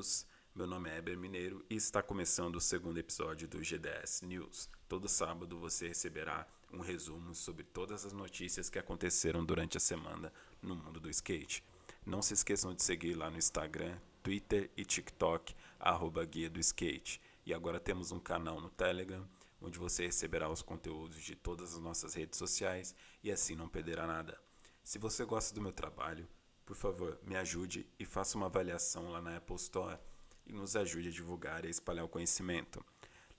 todos, meu nome é Eber Mineiro e está começando o segundo episódio do GDS News. Todo sábado você receberá um resumo sobre todas as notícias que aconteceram durante a semana no mundo do skate. Não se esqueçam de seguir lá no Instagram, Twitter e TikTok, arroba Guia do Skate. E agora temos um canal no Telegram, onde você receberá os conteúdos de todas as nossas redes sociais e assim não perderá nada. Se você gosta do meu trabalho, por favor, me ajude e faça uma avaliação lá na Apple Store e nos ajude a divulgar e espalhar o conhecimento.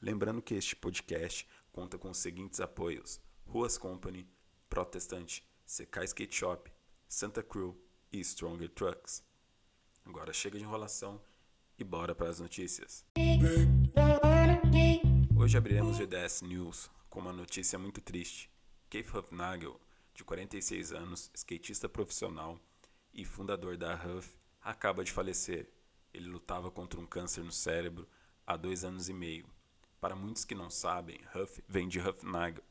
Lembrando que este podcast conta com os seguintes apoios: Ruas Company, Protestante, CK Skate Shop, Santa Cruz e Stronger Trucks. Agora chega de enrolação e bora para as notícias. Hoje abriremos o GDS News com uma notícia muito triste. Keith Hufnagel, de 46 anos, skatista profissional, e fundador da Huff, acaba de falecer. Ele lutava contra um câncer no cérebro há dois anos e meio. Para muitos que não sabem, Huff vem de Huffnagel,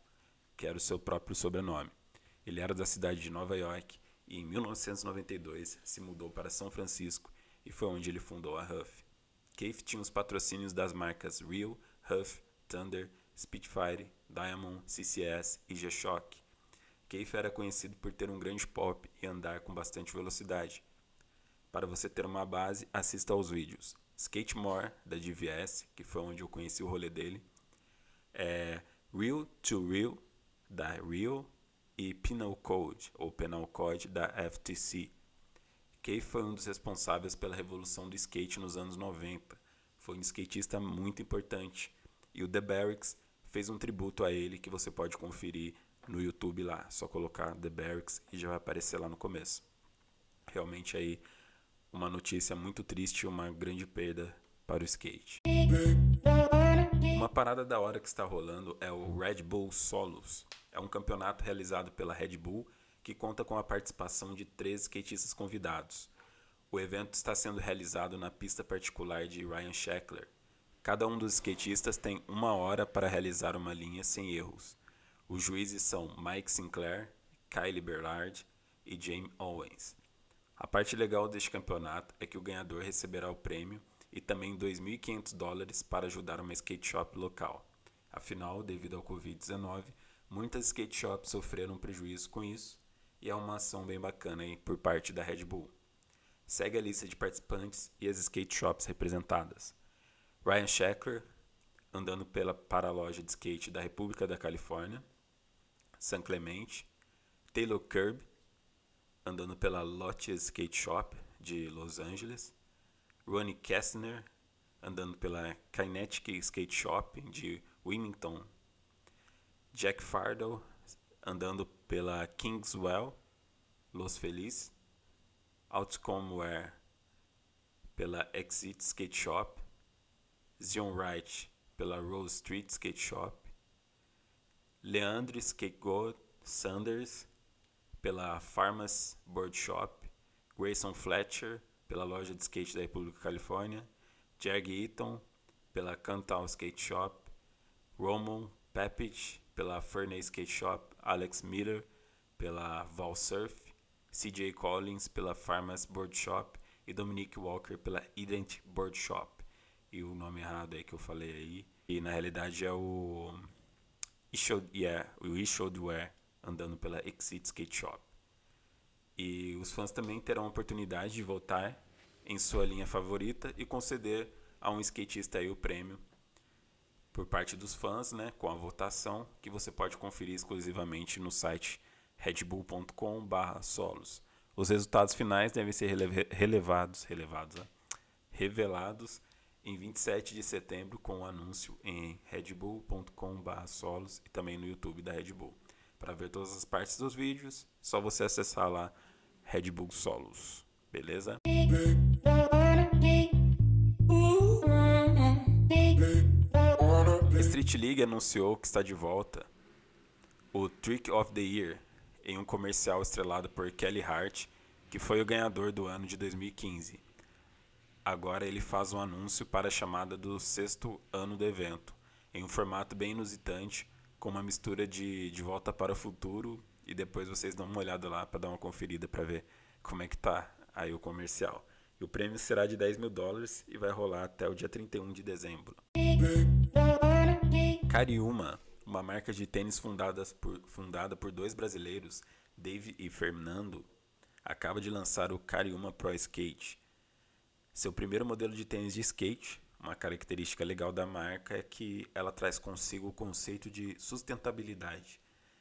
que era o seu próprio sobrenome. Ele era da cidade de Nova York e em 1992 se mudou para São Francisco e foi onde ele fundou a Huff. Keith tinha os patrocínios das marcas Real, Huff, Thunder, Spitfire, Diamond, CCS e G-Shock. Keith era conhecido por ter um grande pop e andar com bastante velocidade. Para você ter uma base, assista aos vídeos Skate More, da DVS, que foi onde eu conheci o rolê dele, é Real to Real, da Real, e Penal Code, ou Penal Code, da FTC. Keith foi um dos responsáveis pela revolução do skate nos anos 90. Foi um skatista muito importante. E o The Barracks fez um tributo a ele que você pode conferir no YouTube lá, só colocar The Barracks e já vai aparecer lá no começo. Realmente aí uma notícia muito triste uma grande perda para o skate. Uma parada da hora que está rolando é o Red Bull Solos. É um campeonato realizado pela Red Bull que conta com a participação de três skatistas convidados. O evento está sendo realizado na pista particular de Ryan Sheckler. Cada um dos skatistas tem uma hora para realizar uma linha sem erros. Os juízes são Mike Sinclair, Kylie Bernard e James Owens. A parte legal deste campeonato é que o ganhador receberá o prêmio e também 2.500 dólares para ajudar uma skate shop local. Afinal, devido ao Covid-19, muitas skate shops sofreram prejuízo com isso e é uma ação bem bacana aí por parte da Red Bull. Segue a lista de participantes e as skate shops representadas. Ryan Sheckler, andando pela para a loja de skate da República da Califórnia. San Clemente, Taylor Kirby, andando pela Lotte Skate Shop de Los Angeles, Ronnie Kessner, andando pela Kinetic Skate Shop de Wilmington, Jack Fardo, andando pela Kingswell, Los Feliz, Outcome Wear, pela Exit Skate Shop, Zion Wright, pela Rose Street Skate Shop, Leandro Scapegoat Sanders, pela Farmers Board Shop, Grayson Fletcher, pela loja de skate da República Califórnia, Jag Eaton, pela Cantal Skate Shop, Roman Pepich, pela Ferney Skate Shop, Alex Miller, pela Val Surf, CJ Collins, pela Farmers Board Shop e Dominique Walker, pela Ident Board Shop. E o nome errado aí que eu falei aí. E na realidade é o Issued, yeah, o Wear andando pela Exit Skate Shop. E os fãs também terão a oportunidade de votar em sua linha favorita e conceder a um skatista aí o prêmio por parte dos fãs, né, com a votação que você pode conferir exclusivamente no site redbull.com/solos. Os resultados finais devem ser relevados, relevados, revelados em 27 de setembro com o um anúncio em redbull.com/solos e também no YouTube da Red Bull. Para ver todas as partes dos vídeos, só você acessar lá Red Bull Solos, beleza? Street League anunciou que está de volta o Trick of the Year em um comercial estrelado por Kelly Hart, que foi o ganhador do ano de 2015 Agora ele faz um anúncio para a chamada do sexto ano do evento, em um formato bem inusitante, com uma mistura de De Volta para o Futuro e depois vocês dão uma olhada lá para dar uma conferida para ver como é que tá aí o comercial. E o prêmio será de 10 mil dólares e vai rolar até o dia 31 de dezembro. Cariúma, uma marca de tênis fundada por, fundada por dois brasileiros, Dave e Fernando, acaba de lançar o Cariúma Pro Skate. Seu primeiro modelo de tênis de skate, uma característica legal da marca é que ela traz consigo o conceito de sustentabilidade.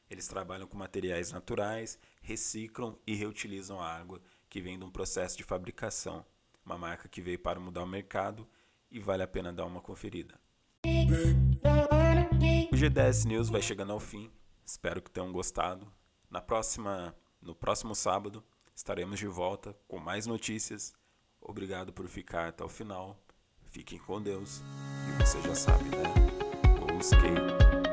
Eles trabalham com materiais naturais, reciclam e reutilizam a água que vem de um processo de fabricação. Uma marca que veio para mudar o mercado e vale a pena dar uma conferida. O G10 News vai chegando ao fim. Espero que tenham gostado. Na próxima, no próximo sábado, estaremos de volta com mais notícias. Obrigado por ficar até o final. Fiquem com Deus. E você já sabe, né? Go skate.